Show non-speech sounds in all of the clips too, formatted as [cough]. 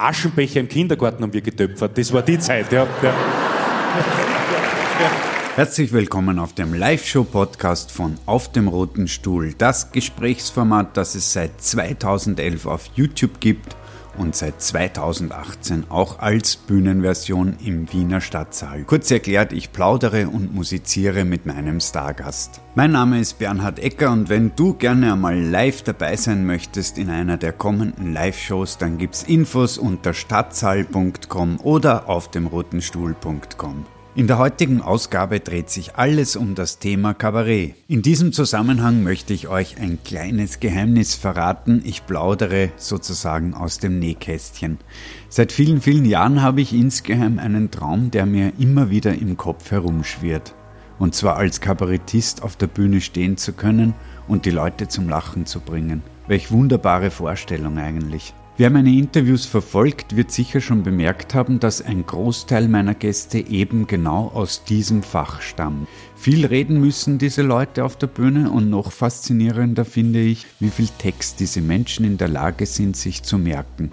Aschenbecher im Kindergarten haben wir getöpfert. Das war die Zeit, ja. ja. Herzlich willkommen auf dem Live-Show-Podcast von Auf dem Roten Stuhl. Das Gesprächsformat, das es seit 2011 auf YouTube gibt und seit 2018 auch als Bühnenversion im Wiener Stadtsaal. Kurz erklärt, ich plaudere und musiziere mit meinem Stargast. Mein Name ist Bernhard Ecker und wenn du gerne einmal live dabei sein möchtest in einer der kommenden Live-Shows, dann gibt's Infos unter stadtsaal.com oder auf demrotenstuhl.com. In der heutigen Ausgabe dreht sich alles um das Thema Kabarett. In diesem Zusammenhang möchte ich euch ein kleines Geheimnis verraten. Ich plaudere sozusagen aus dem Nähkästchen. Seit vielen, vielen Jahren habe ich insgeheim einen Traum, der mir immer wieder im Kopf herumschwirrt. Und zwar als Kabarettist auf der Bühne stehen zu können und die Leute zum Lachen zu bringen. Welch wunderbare Vorstellung eigentlich. Wer meine Interviews verfolgt, wird sicher schon bemerkt haben, dass ein Großteil meiner Gäste eben genau aus diesem Fach stammt. Viel reden müssen diese Leute auf der Bühne und noch faszinierender finde ich, wie viel Text diese Menschen in der Lage sind, sich zu merken.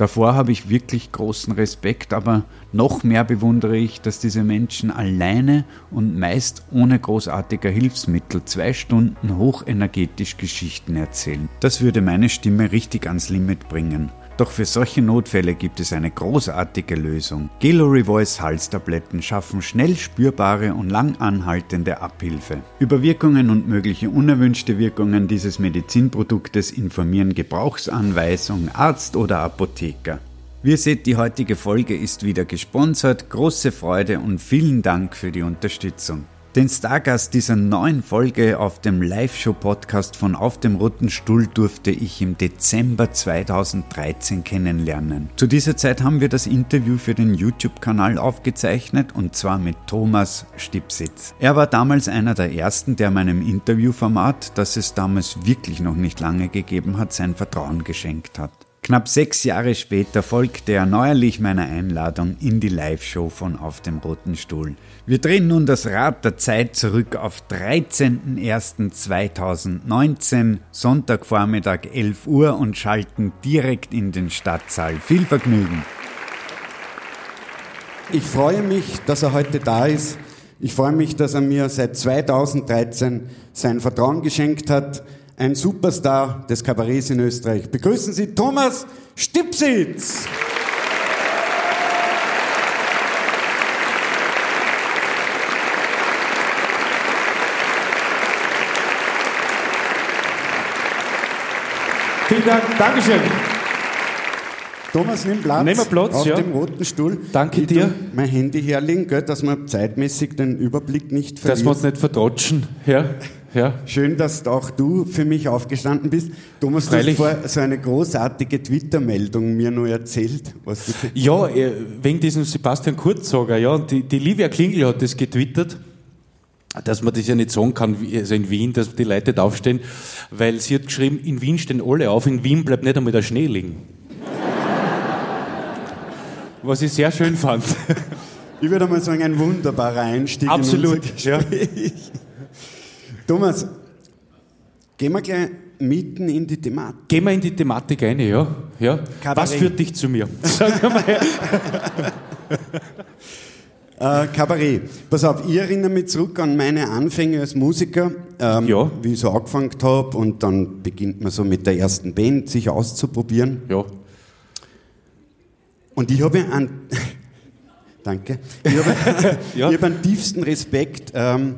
Davor habe ich wirklich großen Respekt, aber noch mehr bewundere ich, dass diese Menschen alleine und meist ohne großartiger Hilfsmittel zwei Stunden hochenergetisch Geschichten erzählen. Das würde meine Stimme richtig ans Limit bringen. Doch für solche Notfälle gibt es eine großartige Lösung. Gallery Voice Halstabletten schaffen schnell spürbare und lang anhaltende Abhilfe. Über Wirkungen und mögliche unerwünschte Wirkungen dieses Medizinproduktes informieren Gebrauchsanweisung, Arzt oder Apotheker. Wie ihr seht, die heutige Folge ist wieder gesponsert. Große Freude und vielen Dank für die Unterstützung. Den Stargast dieser neuen Folge auf dem Live-Show-Podcast von Auf dem Roten Stuhl durfte ich im Dezember 2013 kennenlernen. Zu dieser Zeit haben wir das Interview für den YouTube-Kanal aufgezeichnet und zwar mit Thomas Stipsitz. Er war damals einer der ersten, der meinem Interviewformat, das es damals wirklich noch nicht lange gegeben hat, sein Vertrauen geschenkt hat. Knapp sechs Jahre später folgte er neuerlich meiner Einladung in die Live-Show von Auf dem Roten Stuhl. Wir drehen nun das Rad der Zeit zurück auf 13.01.2019, Sonntagvormittag 11 Uhr und schalten direkt in den Stadtsaal. Viel Vergnügen! Ich freue mich, dass er heute da ist. Ich freue mich, dass er mir seit 2013 sein Vertrauen geschenkt hat ein Superstar des Kabarets in Österreich. Begrüßen Sie Thomas Stipsitz. Vielen Dank, Dankeschön. Thomas, nimm Platz, wir Platz auf ja. dem roten Stuhl. Danke ich dir. Mein Handy herlegen, gell, dass wir zeitmäßig den Überblick nicht verlieren. Dass wir uns nicht verdrotschen. Ja, ja. Schön, dass auch du für mich aufgestanden bist. Thomas, Freilich. du hast vorher so eine großartige Twitter-Meldung mir nur erzählt. Was du Ja, äh, wegen diesem Sebastian Kurzsager, ja, und die, die Livia Klingel hat das getwittert, dass man das ja nicht sagen kann, also in Wien, dass die Leute da aufstehen, weil sie hat geschrieben, in Wien stehen alle auf, in Wien bleibt nicht einmal der Schnee liegen. [laughs] Was ich sehr schön fand. Ich würde mal sagen, ein wunderbarer Einstieg Absolut, in unser Gespräch. [laughs] Thomas, gehen wir gleich mitten in die Thematik. Gehen wir in die Thematik ein, ja. ja. Kabarett. Was führt dich zu mir? [laughs] Sag mal. Äh, Kabarett. Pass auf, ich erinnere mich zurück an meine Anfänge als Musiker, ähm, Ja. wie ich so angefangen habe und dann beginnt man so mit der ersten Band sich auszuprobieren. Ja. Und ich habe an, [laughs] danke, ich habe, [laughs] Ja. habe einen tiefsten Respekt ähm,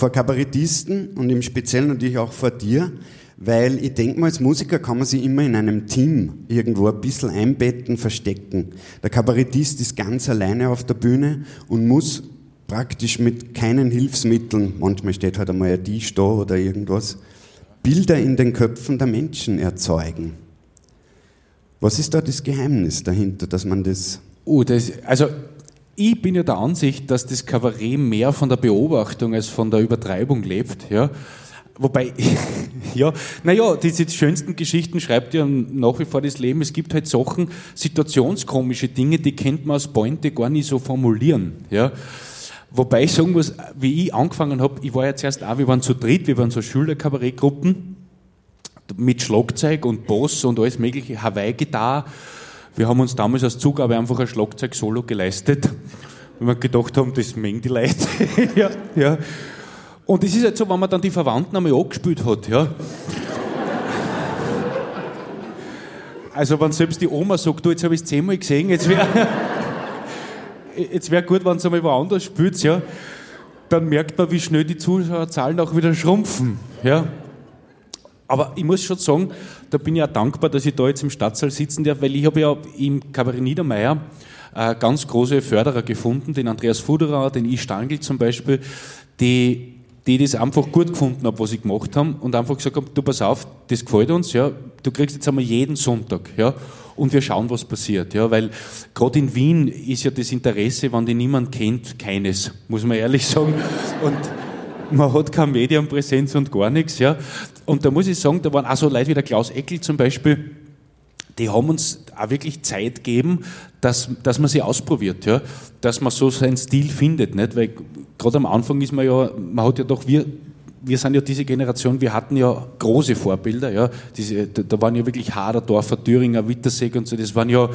vor Kabarettisten und im Speziellen natürlich auch vor dir, weil ich denke mal, als Musiker kann man sich immer in einem Team irgendwo ein bisschen einbetten, verstecken. Der Kabarettist ist ganz alleine auf der Bühne und muss praktisch mit keinen Hilfsmitteln, manchmal steht halt einmal ein Tisch da oder irgendwas, Bilder in den Köpfen der Menschen erzeugen. Was ist da das Geheimnis dahinter, dass man das Oh, das, also ich bin ja der Ansicht, dass das Kabarett mehr von der Beobachtung als von der Übertreibung lebt. Ja. Wobei, [laughs] ja, naja, diese schönsten Geschichten schreibt ja nach wie vor das Leben. Es gibt halt Sachen, situationskomische Dinge, die kennt man als Pointe gar nicht so formulieren. Ja. Wobei ich sagen muss, wie ich angefangen habe, ich war ja zuerst auch, wir waren zu dritt, wir waren so Schülerkabarettgruppen mit Schlagzeug und Bass und alles mögliche, Hawaii-Gitarre, Wir haben uns damals als Zugabe einfach ein Schlagzeug-Solo geleistet, weil wir gedacht haben, das mengen die Leute. [laughs] ja, ja. Und es ist halt so, wenn man dann die Verwandten einmal angespielt hat, ja. Also wenn selbst die Oma sagt, du, jetzt habe ich es zehnmal gesehen, jetzt wäre [laughs] wär gut, wenn es einmal woanders spielt, ja, dann merkt man, wie schnell die Zuschauerzahlen auch wieder schrumpfen. Ja. Aber ich muss schon sagen, da bin ich auch dankbar, dass ich da jetzt im Stadtsaal sitzen darf, weil ich habe ja im Kabarett Niedermeyer äh, ganz große Förderer gefunden, den Andreas Fuderer, den I. Stangl zum Beispiel, die, die das einfach gut gefunden haben, was sie gemacht haben und einfach gesagt haben, du pass auf, das gefällt uns, ja, du kriegst jetzt einmal jeden Sonntag, ja, und wir schauen, was passiert, ja, weil gerade in Wien ist ja das Interesse, wenn die niemand kennt, keines, muss man ehrlich sagen, und man hat keine Medienpräsenz und gar nichts, ja. Und da muss ich sagen, da waren auch so Leute wie der Klaus Eckel zum Beispiel, die haben uns auch wirklich Zeit gegeben, dass, dass man sie ausprobiert, ja. Dass man so seinen Stil findet, nicht? Weil gerade am Anfang ist man ja, man hat ja doch, wir, wir sind ja diese Generation, wir hatten ja große Vorbilder, ja. Diese, da, waren ja wirklich Haderdorfer, Thüringer, Wittersee und so, das waren ja,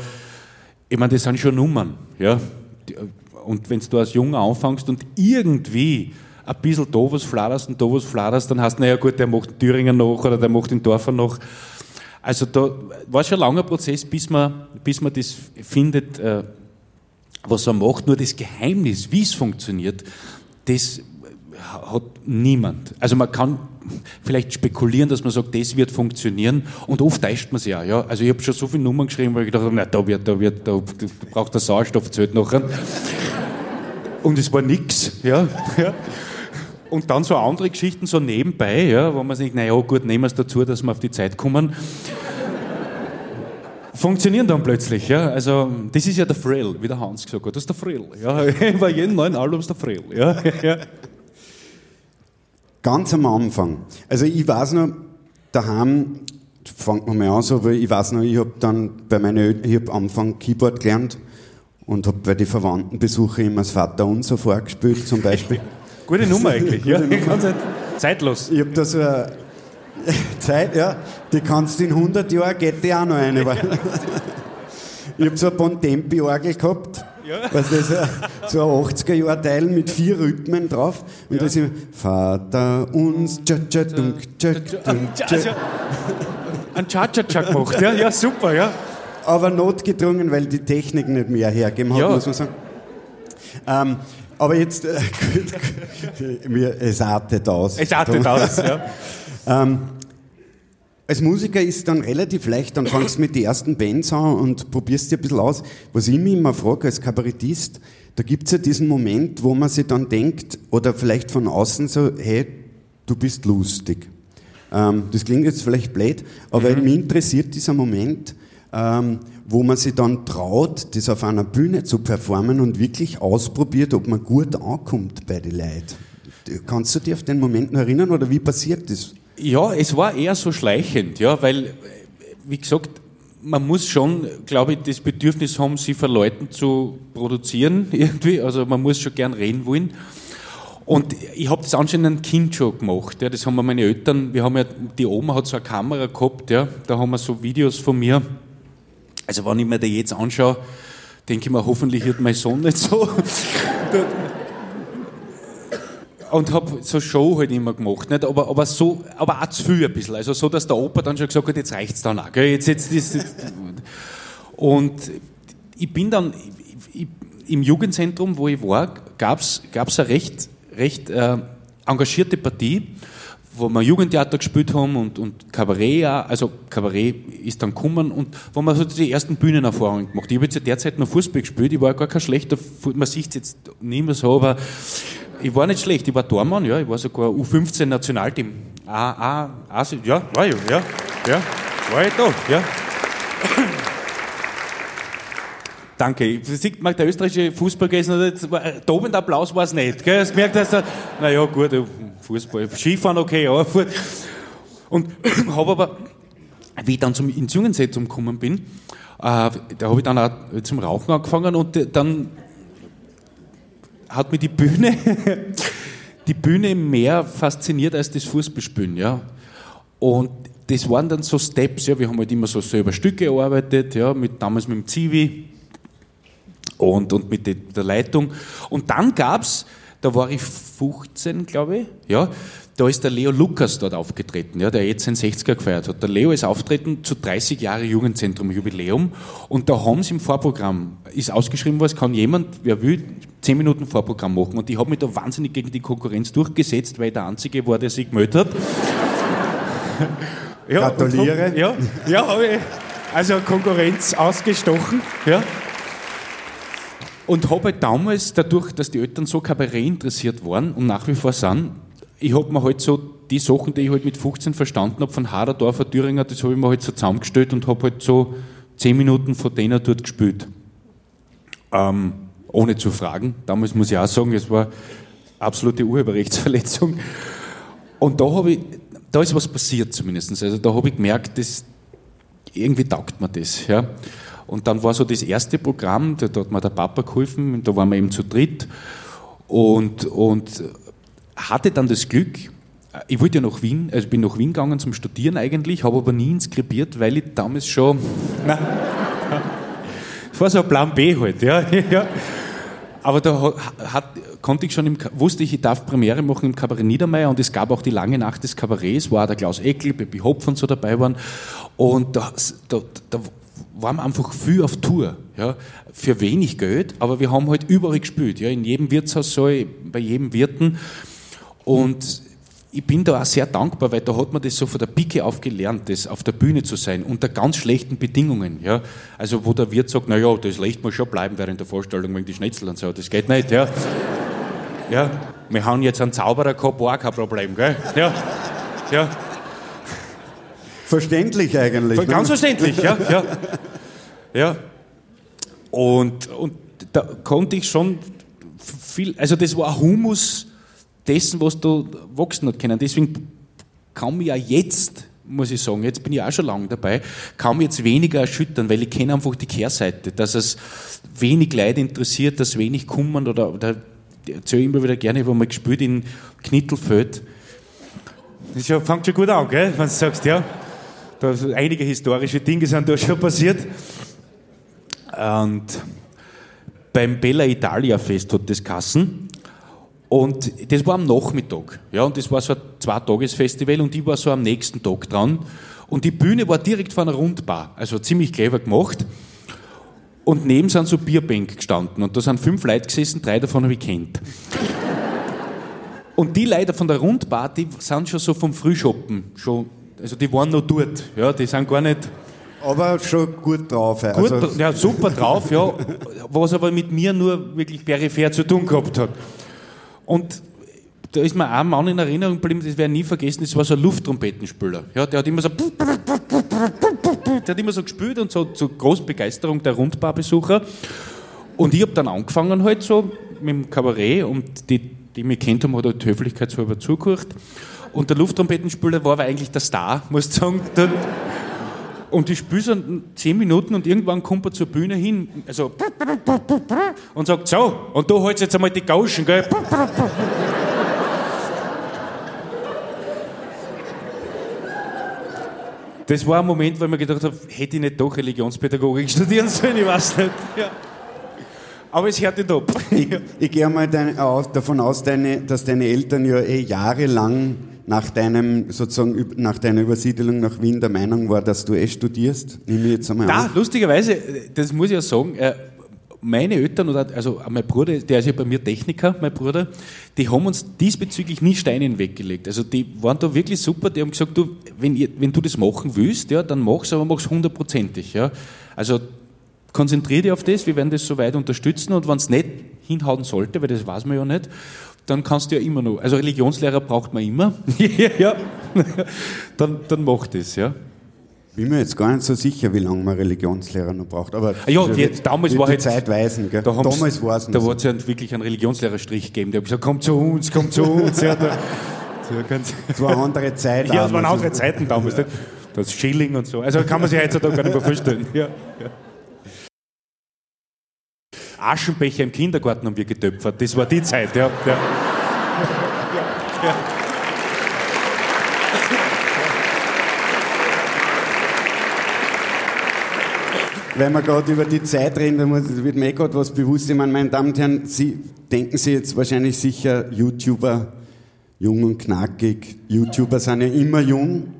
ich meine, das sind schon Nummern, ja. Und wenn du als Junger anfängst und irgendwie ein bisschen da was fladerst und da was fladerst, dann hast du, naja gut, der macht Thüringer noch oder der macht den Dorfer noch. Also da war schon ein langer Prozess, bis man, bis man das findet, äh, was er macht. Nur das Geheimnis, wie es funktioniert, das hat niemand. Also man kann vielleicht spekulieren, dass man sagt, das wird funktionieren und oft täuscht man sich ja. ja. Also ich habe schon so viele Nummern geschrieben, weil ich gedacht habe, da wird, da wird, da braucht der Sauerstoff zählt nachher. Und es war nix, ja. ja. Und dann so andere Geschichten so nebenbei, ja, wo man sich denkt, naja, gut, nehmen wir es dazu, dass wir auf die Zeit kommen. Funktionieren dann plötzlich, ja. Also, das ist ja der Frill, wie der Hans gesagt hat. Das ist der Frill, ja. [laughs] Bei jedem neuen Album ist der Frill, [laughs] ja. Ganz am Anfang. Also, ich weiß noch, daheim, fangt man mal an so, weil ich weiß noch, ich habe dann bei meinen Eltern, ich habe am Anfang Keyboard gelernt und habe bei den Verwandtenbesuchen immer das Vater Unser vorgespielt, zum Beispiel. Gute Nummer eigentlich, Gute ja. Nummer. [laughs] Zeitlos. Ich habe da so [laughs] eine Zeit, ja, die kannst du in 100 Jahren, geht die auch noch eine. [laughs] ich habe so eine Bontempi-Orgel gehabt. Ja. Das so ein 80er-Jahr-Teil mit vier Rhythmen drauf. Und ja. das ist Vater uns, tja, tja, dunk, tja, dunk, tja. Ein Cha-Cha-Cha gemacht, ja, ja, super, ja. Aber notgedrungen, weil die Technik nicht mehr hergeben hat, ja. muss man sagen. Ähm, aber jetzt, äh, es artet aus. Es artet aus, ja. [laughs] ähm, als Musiker ist es dann relativ leicht, dann fangst du mit den ersten Bands an und probierst dir ein bisschen aus. Was ich mich immer frage als Kabarettist, da gibt es ja diesen Moment, wo man sich dann denkt, oder vielleicht von außen so, hey, du bist lustig. Ähm, das klingt jetzt vielleicht blöd, aber mhm. mich interessiert dieser Moment, ähm, wo man sich dann traut, das auf einer Bühne zu performen und wirklich ausprobiert, ob man gut ankommt bei den Leuten. Kannst du dich auf den Moment noch erinnern oder wie passiert das? Ja, es war eher so schleichend, ja, weil, wie gesagt, man muss schon, glaube ich, das Bedürfnis haben, sie für Leuten zu produzieren [laughs] irgendwie. Also man muss schon gern reden wollen. Und ich habe das anscheinend ein Kind schon gemacht. Ja, das haben wir meine Eltern, wir haben ja, die Oma hat so eine Kamera gehabt, ja, da haben wir so Videos von mir also wenn ich mir das jetzt anschaue, denke ich mir, hoffentlich wird mein Sohn nicht so. und habe so Show halt immer gemacht, nicht? Aber, aber, so, aber auch zu viel ein bisschen. Also so, dass der Opa dann schon gesagt hat, jetzt reicht's dann auch. Gell? Jetzt, jetzt, jetzt, jetzt. Und ich bin dann ich, im Jugendzentrum, wo ich war, gab's gab's eine recht, recht äh, engagierte Partie wo wir Jugendtheater gespielt haben und, und Kabarett auch, also Kabarett ist dann gekommen und wo wir so die ersten Bühnenerfahrungen gemacht. Ich habe jetzt ja derzeit noch Fußball gespielt, ich war gar kein schlechter, man sieht es jetzt nicht mehr so, aber ich war nicht schlecht, ich war Tormann, ja, ich war sogar U15 Nationalteam. Ah, ah, ah, ja, war ich, ja, ja, war ich da, ja. [coughs] Danke. Sieht man, der österreichische Fußball gewesen, der Applaus war es nicht. Gell? Das merkt, er, naja, gut, Fußball, Skifahren okay, aber und [clears throat] habe aber, wie ich dann zum, ins Jungenzentrum gekommen bin, äh, da habe ich dann auch zum Rauchen angefangen und dann hat mich die Bühne, [laughs] die Bühne mehr fasziniert als das Fußballspielen, ja. Und das waren dann so Steps, ja, wir haben halt immer so selber Stücke gearbeitet, ja, mit, damals mit dem Zivi und, und mit de, der Leitung. Und dann gab es, da war ich 15, glaube ich, ja, da ist der Leo Lukas dort aufgetreten, ja, der jetzt seinen 60er gefeiert hat. Der Leo ist auftreten zu 30 Jahre Jugendzentrum Jubiläum und da haben sie im Vorprogramm, ist ausgeschrieben was, kann jemand, wer will, 10 Minuten Vorprogramm machen. Und ich habe mich da wahnsinnig gegen die Konkurrenz durchgesetzt, weil ich der Einzige war, der sich gemeldet hat. [laughs] ja, Gratuliere. Hab, ja, ja habe ich also Konkurrenz ausgestochen. Ja. Und habe halt damals, dadurch, dass die Eltern so Kabarett interessiert waren und nach wie vor sind, ich habe mir halt so die Sachen, die ich halt mit 15 verstanden habe, von Haderdorfer, Thüringer, das habe ich mir halt so zusammengestellt und habe halt so 10 Minuten von denen dort gespielt. Ähm, ohne zu fragen. Damals muss ich auch sagen, es war absolute Urheberrechtsverletzung. Und da habe ich, da ist was passiert zumindest. Also da habe ich gemerkt, dass irgendwie taugt mir das. Ja. Und dann war so das erste Programm, da, hat mir der Papa geholfen, da waren wir eben zu dritt. Und, und hatte dann das Glück, ich wollte ja nach Wien, also bin nach Wien gegangen zum Studieren eigentlich, habe aber nie inskribiert, weil ich damals schon. [laughs] das war so ein Plan B halt, ja. [laughs] ja. Aber da hat, konnte ich schon, im, wusste ich, ich darf Premiere machen im Kabarett Niedermeyer und es gab auch die lange Nacht des Kabarets, wo auch der Klaus Eckel, Peppi Hopf und so dabei waren. Und da, da, da waren wir einfach viel auf Tour. Ja, für wenig Geld, aber wir haben halt überall gespielt. Ja, in jedem Wirtshaus, so, bei jedem Wirten. Und ich bin da auch sehr dankbar, weil da hat man das so von der Pike auf gelernt, das auf der Bühne zu sein, unter ganz schlechten Bedingungen. Ja? Also wo der Wirt sagt, naja, das lässt man schon bleiben während der Vorstellung wegen die Schnitzel und so, das geht nicht. Ja? Ja? Wir haben jetzt einen Zauberer gehabt, war kein Problem. Gell? Ja. Ja. Verständlich eigentlich. Ne? Ganz verständlich, ja. ja. ja. Und, und da konnte ich schon viel, also das war Humus dessen, was du wachsen hat können. Deswegen kann mich ja jetzt, muss ich sagen, jetzt bin ich auch schon lange dabei, kann mich jetzt weniger erschüttern, weil ich kenne einfach die Kehrseite, dass es wenig Leute interessiert, dass wenig kommen oder, oder erzähle ich immer wieder gerne, wo man gespielt in Knittelfeld. Das ja, fängt schon gut an, gell, wenn du sagst, ja. Da einige historische Dinge sind da schon passiert. Und beim Bella Italia Fest hat das Kassen. Und das war am Nachmittag. Ja, und das war so ein Zwei-Tages-Festival und ich war so am nächsten Tag dran. Und die Bühne war direkt vor einer Rundbar, also ziemlich clever gemacht. Und neben sind so Bierbänke gestanden und da sind fünf Leute gesessen, drei davon habe ich kennt. Und die Leute von der Rundbar, die sind schon so vom Frühschoppen, schon, also die waren noch dort, ja, die sind gar nicht... Aber schon gut drauf. Gut, also ja, super drauf, ja, was aber mit mir nur wirklich peripher zu tun gehabt hat. Und da ist mir ein Mann in Erinnerung geblieben, das werde ich nie vergessen, das war so ein Lufttrompetenspieler. Ja, der hat immer so, der hat immer so gespielt und so zur großen Begeisterung der Rundbarbesucher. Und ich habe dann angefangen halt so mit dem Kabarett und die, die mich kennt haben, hat halt höflichkeitshalber zugehört. Und der Lufttrompetenspieler war aber eigentlich der Star, muss ich sagen. Und ich spiele so zehn Minuten und irgendwann kommt er zur Bühne hin, also und sagt, so, und du holst jetzt einmal die Gauschen, gell? Das war ein Moment, wo ich mir gedacht habe, hätte ich nicht doch Religionspädagogik [laughs] studieren sollen, ich weiß nicht. Ja. Aber es hört nicht ab. Ich, ich gehe mal deine, davon aus, deine, dass deine Eltern ja eh jahrelang nach deinem, sozusagen, nach deiner Übersiedelung nach Wien der Meinung war, dass du eh studierst? Nehme ich jetzt einmal da, an. lustigerweise, das muss ich ja sagen, äh, meine Eltern oder also mein Bruder, der ist ja bei mir Techniker, mein Bruder, die haben uns diesbezüglich nie Steine hinweggelegt. Also die waren da wirklich super, die haben gesagt, du, wenn, ihr, wenn du das machen willst, ja, dann mach's, aber mach's hundertprozentig. Ja. Also konzentriere dich auf das, wir werden das soweit unterstützen und wenn es nicht hinhauen sollte, weil das weiß man ja nicht, dann kannst du ja immer noch, also Religionslehrer braucht man immer, [laughs] ja, dann, dann mach das, ja. Bin mir jetzt gar nicht so sicher, wie lange man Religionslehrer noch braucht. Aber ah ja, jetzt, damals war die Zeit weisen, gell? Da damals war es Da so. es ja wirklich einen Religionslehrerstrich gegeben. Der hat gesagt, komm zu uns, komm zu uns. ja, da, [laughs] das war eine andere Zeit. [laughs] Ja, es waren andere Zeiten damals. Das Schilling und so. Also kann man sich heutzutage gar nicht mehr vorstellen. Ja, ja. Aschenbecher im Kindergarten haben wir getöpfert. Das war die Zeit, ja. ja. ja. Wenn wir gerade über die Zeit reden, dann wird mir eh gerade was bewusst. Ich meine, meine Damen und Herren, Sie denken Sie jetzt wahrscheinlich sicher, YouTuber, jung und knackig. YouTuber sind ja immer jung.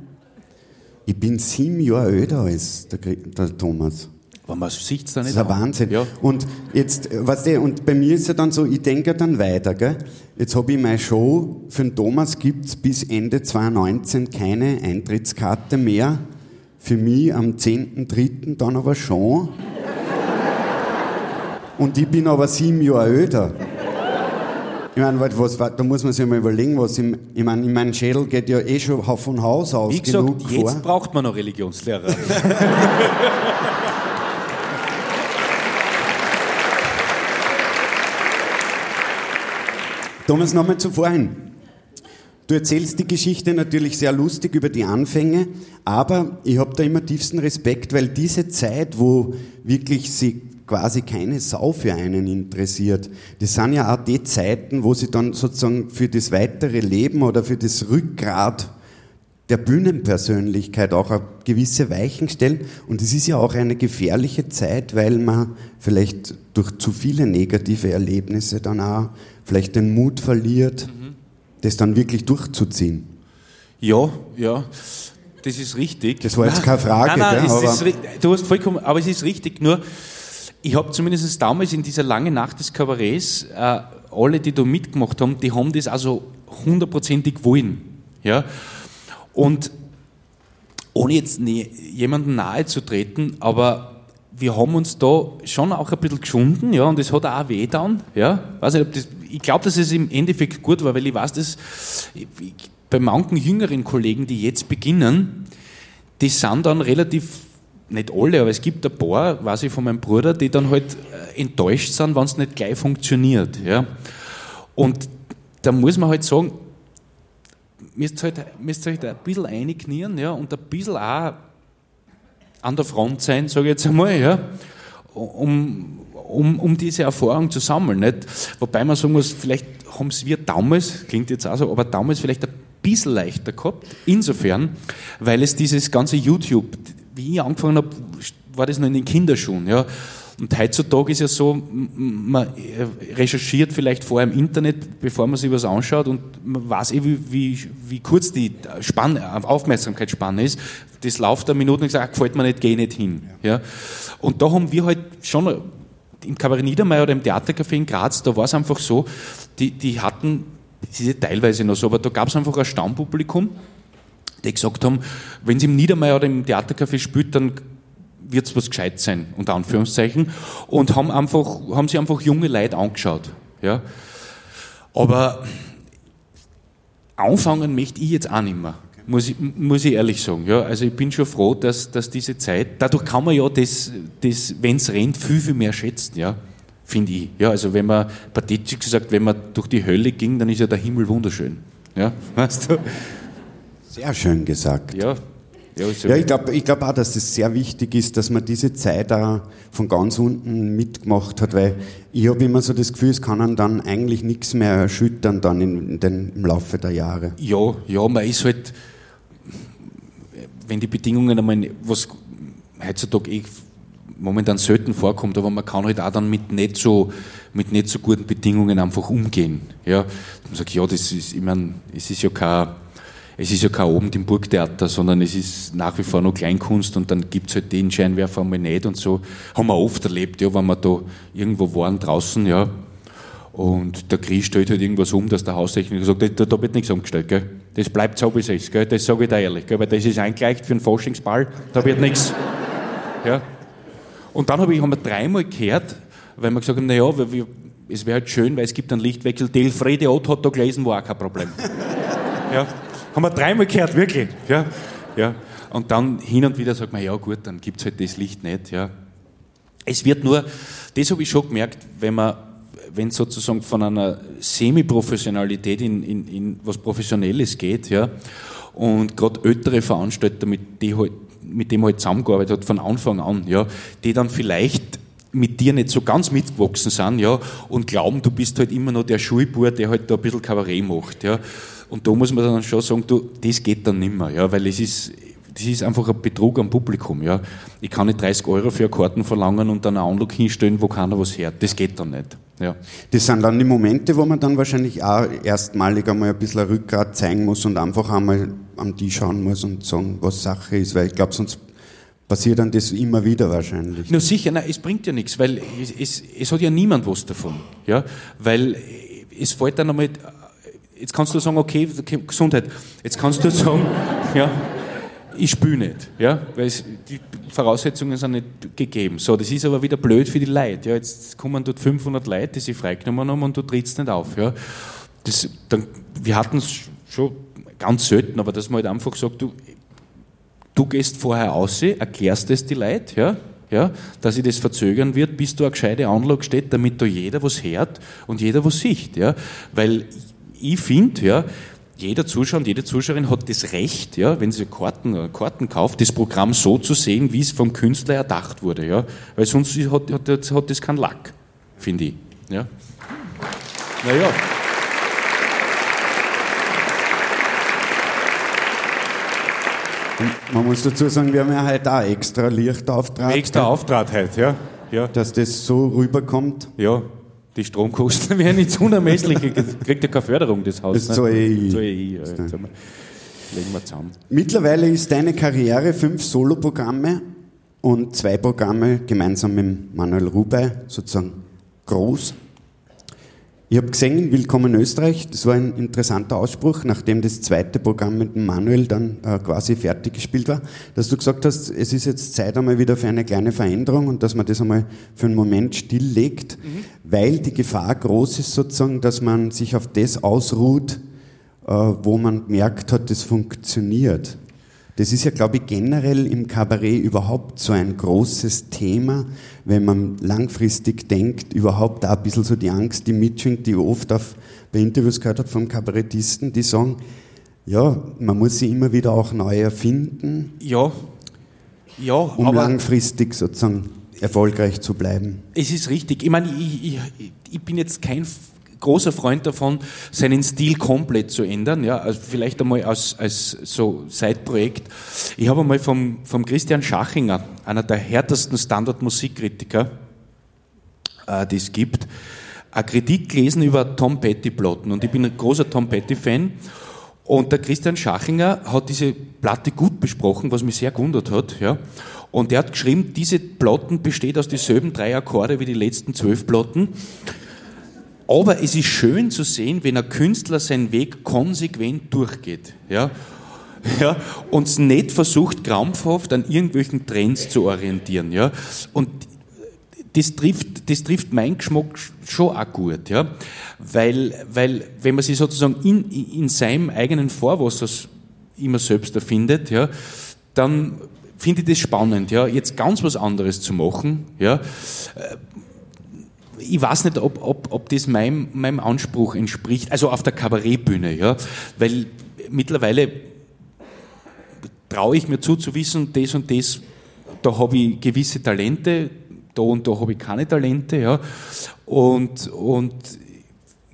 Ich bin sieben Jahre älter als der, der Thomas. Aber man sieht es da nicht. Das ist ein Wahnsinn. Ja. Und jetzt, weißt du, und bei mir ist ja dann so, ich denke dann weiter, gell? Jetzt habe ich meine Show, für den Thomas gibt's bis Ende 2019 keine Eintrittskarte mehr. Für mich am 10.3. dann aber schon. Und ich bin aber sieben Jahre älter. Ich meine, was, da muss man sich mal überlegen, was im, ich meine, in meinem Schädel geht ja eh schon von Haus aus Wie gesagt, genug jetzt vor. braucht man noch Religionslehrer. [laughs] Thomas, nochmal zu vorhin. Du erzählst die Geschichte natürlich sehr lustig über die Anfänge, aber ich habe da immer tiefsten Respekt, weil diese Zeit, wo wirklich sie quasi keine Sau für einen interessiert, das sind ja auch die Zeiten, wo sie dann sozusagen für das weitere Leben oder für das Rückgrat der Bühnenpersönlichkeit auch gewisse Weichen stellen. Und es ist ja auch eine gefährliche Zeit, weil man vielleicht durch zu viele negative Erlebnisse dann auch vielleicht den Mut verliert, mhm. das dann wirklich durchzuziehen. Ja, ja, das ist richtig. Das war jetzt keine Frage, nein, nein, gell, ist, du hast vollkommen, aber es ist richtig. Nur, ich habe zumindest damals in dieser langen Nacht des Kabarets, äh, alle, die da mitgemacht haben, die haben das also hundertprozentig wollen. Ja? Und ohne jetzt nie, jemandem nahe zu treten, aber wir haben uns da schon auch ein bisschen geschunden, ja, und es hat auch weh dann, ja. Weiß nicht, ob das, ich glaube, dass es im Endeffekt gut war, weil ich weiß, dass bei manchen jüngeren Kollegen, die jetzt beginnen, die sind dann relativ, nicht alle, aber es gibt ein paar, weiß ich von meinem Bruder, die dann halt äh, enttäuscht sind, wenn es nicht gleich funktioniert, ja. Und da muss man halt sagen, müsst halt, müsst halt ein bisschen einknien, ja, und ein bisschen auch an der Front sein, sage ich jetzt einmal, ja, um, um, um diese Erfahrung zu sammeln. Nicht? Wobei man sagen muss, vielleicht haben es wir damals, klingt jetzt auch so, aber damals vielleicht ein bisschen leichter gehabt, insofern, weil es dieses ganze YouTube, wie ich angefangen habe, war das noch in den Kinderschuhen. Ja. Und heutzutage ist ja so, man recherchiert vielleicht vorher im Internet, bevor man sich was anschaut und man weiß eh, wie, wie, wie kurz die Spanne, Aufmerksamkeitsspanne ist. Das läuft eine Minute und sagt, gefällt mir nicht, geh nicht hin. Ja. Und da haben wir halt schon im Kabarett Niedermeyer oder im Theatercafé in Graz, da war es einfach so, die, die hatten, das ist ja teilweise noch so, aber da gab es einfach ein Stammpublikum, die gesagt haben, wenn sie im Niedermeyer oder im Theatercafé spielt, dann wird es was gescheit sein, unter Anführungszeichen, und haben, einfach, haben sich einfach junge Leute angeschaut. Ja. Aber anfangen möchte ich jetzt auch nicht mehr. Muss ich, muss ich ehrlich sagen. Ja, also ich bin schon froh, dass, dass diese Zeit, dadurch kann man ja das, das wenn es rennt, viel, viel mehr schätzen, ja, finde ich. Ja, also wenn man, pathetisch gesagt, wenn man durch die Hölle ging, dann ist ja der Himmel wunderschön. Ja, [laughs] weißt du? Sehr schön gesagt. Ja, ja, ja ich glaube ich glaub auch, dass es sehr wichtig ist, dass man diese Zeit auch von ganz unten mitgemacht hat, weil ich habe immer so das Gefühl, es kann einem dann eigentlich nichts mehr erschüttern dann in, in im Laufe der Jahre. Ja, ja, man ist halt, wenn die Bedingungen einmal, was heutzutage eh momentan selten vorkommt, aber man kann halt auch dann mit nicht so, mit nicht so guten Bedingungen einfach umgehen. Ja, man sagt, ja, das ist, ich meine, es ist ja kein es ist ja kein Abend im Burgtheater, sondern es ist nach wie vor noch Kleinkunst und dann gibt es halt den Scheinwerfer einmal nicht und so. Haben wir oft erlebt, ja, wenn wir da irgendwo waren draußen, ja. Und der Krieg stellt halt irgendwas um, dass der Haustechniker sagt, da, da wird nichts umgestellt, gell. Das bleibt so, wie es ist, gell. Das sage ich dir ehrlich, gell, weil das ist eingleicht für einen Forschungsball, da wird nichts. Ja. Und dann hab ich, haben wir dreimal gehört, weil wir gesagt haben, naja, es wäre halt schön, weil es gibt einen Lichtwechsel. Delfrede Ott hat da gelesen, war auch kein Problem. [laughs] ja. Haben wir dreimal gehört, wirklich. Ja, ja. Und dann hin und wieder sagt man, ja gut, dann gibt es halt das Licht nicht. Ja. Es wird nur, das habe ich schon gemerkt, wenn man wenn sozusagen von einer Semi-Professionalität in, in, in was Professionelles geht, ja, und gerade ältere Veranstalter, mit, die halt, mit dem halt zusammengearbeitet hat von Anfang an, ja, die dann vielleicht mit dir nicht so ganz mitgewachsen sind, ja, und glauben, du bist halt immer noch der Schulbur, der halt da ein bisschen Kabarett macht, ja. Und da muss man dann schon sagen, du, das geht dann nicht mehr, ja, weil es ist, das ist einfach ein Betrug am Publikum. Ja. Ich kann nicht 30 Euro für Karten verlangen und dann einen Anlog hinstellen, wo keiner was hört. Das geht dann nicht. Ja. Das sind dann die Momente, wo man dann wahrscheinlich auch erstmalig einmal ein bisschen ein Rückgrat zeigen muss und einfach einmal an die schauen muss und sagen, was Sache ist, weil ich glaube, sonst passiert dann das immer wieder wahrscheinlich. Nur sicher, nein, es bringt ja nichts, weil es, es, es hat ja niemand was davon. Ja? Weil es fällt dann einmal, jetzt kannst du sagen, okay, Gesundheit, jetzt kannst du sagen, [laughs] ja, ich spüle nicht, ja, weil es, die Voraussetzungen sind nicht gegeben. So, das ist aber wieder blöd für die Leute. Ja, jetzt kommen dort 500 Leute, die sich freigenommen haben und du trittst nicht auf. Ja. Das, dann, wir hatten es schon ganz selten, aber dass man halt einfach sagt, du, du gehst vorher aus, erklärst es die Leute, ja, ja, dass sich das verzögern wird, bis du eine gescheite Anlage steht, damit da jeder was hört und jeder was sieht. Ja. Weil ich finde, ja, jeder Zuschauer und jede Zuschauerin hat das Recht, ja, wenn sie Karten, Karten kauft, das Programm so zu sehen, wie es vom Künstler erdacht wurde. Ja. Weil sonst hat, hat, hat das keinen Lack, finde ich. Ja. Naja. Und man muss dazu sagen, wir haben ja heute auch extra Lichtauftrag. Extra Auftrag heute, ja. ja. Dass das so rüberkommt. Ja, die Stromkosten [laughs] werden nicht unermesslich. Kriegt ja keine Förderung, das Haus. Das zahle ich. Zahle ich. Ja, jetzt legen wir zusammen. Mittlerweile ist deine Karriere fünf Soloprogramme und zwei Programme gemeinsam mit Manuel Rubey sozusagen groß. Ich habe gesehen, Willkommen Österreich, das war ein interessanter Ausspruch, nachdem das zweite Programm mit dem Manuel dann äh, quasi fertig gespielt war, dass du gesagt hast, es ist jetzt Zeit einmal wieder für eine kleine Veränderung und dass man das einmal für einen Moment stilllegt, mhm. weil die Gefahr groß ist sozusagen, dass man sich auf das ausruht, äh, wo man gemerkt hat, das funktioniert. Das ist ja, glaube ich, generell im Kabarett überhaupt so ein großes Thema, wenn man langfristig denkt, überhaupt auch ein bisschen so die Angst, die mitschwingt, die ich oft auf, bei Interviews gehört habe von Kabarettisten, die sagen, ja, man muss sie immer wieder auch neu erfinden. Ja, ja, um langfristig sozusagen erfolgreich zu bleiben. Es ist richtig. Ich meine, ich, ich, ich bin jetzt kein großer Freund davon, seinen Stil komplett zu ändern. Ja, also vielleicht einmal als, als so Seitprojekt. Ich habe einmal vom, vom Christian Schachinger, einer der härtesten Standard-Musikkritiker, äh, die es gibt, eine Kritik gelesen über Tom Petty-Platten. Und ich bin ein großer Tom Petty-Fan. Und der Christian Schachinger hat diese Platte gut besprochen, was mich sehr gewundert hat. Ja. Und er hat geschrieben, diese Platten besteht aus dieselben drei Akkorde wie die letzten zwölf Platten. Aber es ist schön zu sehen, wenn ein Künstler seinen Weg konsequent durchgeht. Ja? Ja, und nicht versucht, krampfhaft an irgendwelchen Trends zu orientieren. Ja? Und das trifft, das trifft meinen Geschmack schon auch gut. Ja? Weil, weil, wenn man sich sozusagen in, in seinem eigenen Vorwasser immer selbst erfindet, ja, dann finde ich das spannend, ja, jetzt ganz was anderes zu machen. Ja ich weiß nicht, ob, ob, ob das meinem, meinem Anspruch entspricht, also auf der Kabarettbühne, ja, weil mittlerweile traue ich mir zu, zu wissen, das und das, da habe ich gewisse Talente, da und da habe ich keine Talente, ja, und, und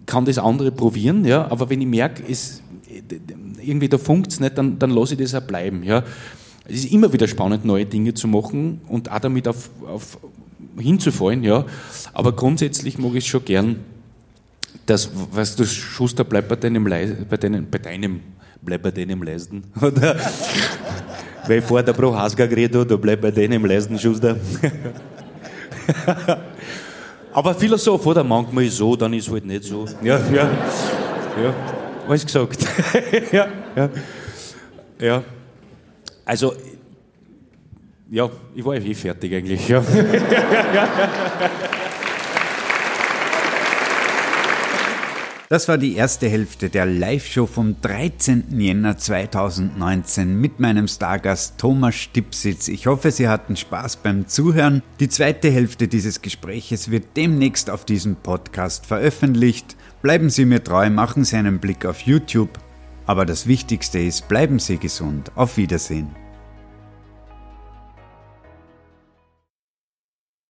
kann das andere probieren, ja, aber wenn ich merke, es, irgendwie da funkt es nicht, dann, dann lasse ich das auch bleiben, ja. Es ist immer wieder spannend, neue Dinge zu machen und auch damit auf, auf hinzufallen, ja. Aber grundsätzlich mag ich es schon gern, dass, weißt du, Schuster, bleib bei deinem, bei deinem, bei deinem, bleib bei deinem Leisten. [laughs] Oder, weil vor der Prohaska geredet hat, bleib bei deinem Leisten, Schuster. [laughs] Aber Philosoph, oder? Manchmal ist so, dann ist halt nicht so. Ja, ja, ja. Alles gesagt. [laughs] ja, ja. Ja. Also, ja, ich war eh fertig eigentlich. Ja. Das war die erste Hälfte der Live-Show vom 13. Jänner 2019 mit meinem Stargast Thomas Stipsitz. Ich hoffe, Sie hatten Spaß beim Zuhören. Die zweite Hälfte dieses Gespräches wird demnächst auf diesem Podcast veröffentlicht. Bleiben Sie mir treu, machen Sie einen Blick auf YouTube. Aber das Wichtigste ist, bleiben Sie gesund. Auf Wiedersehen.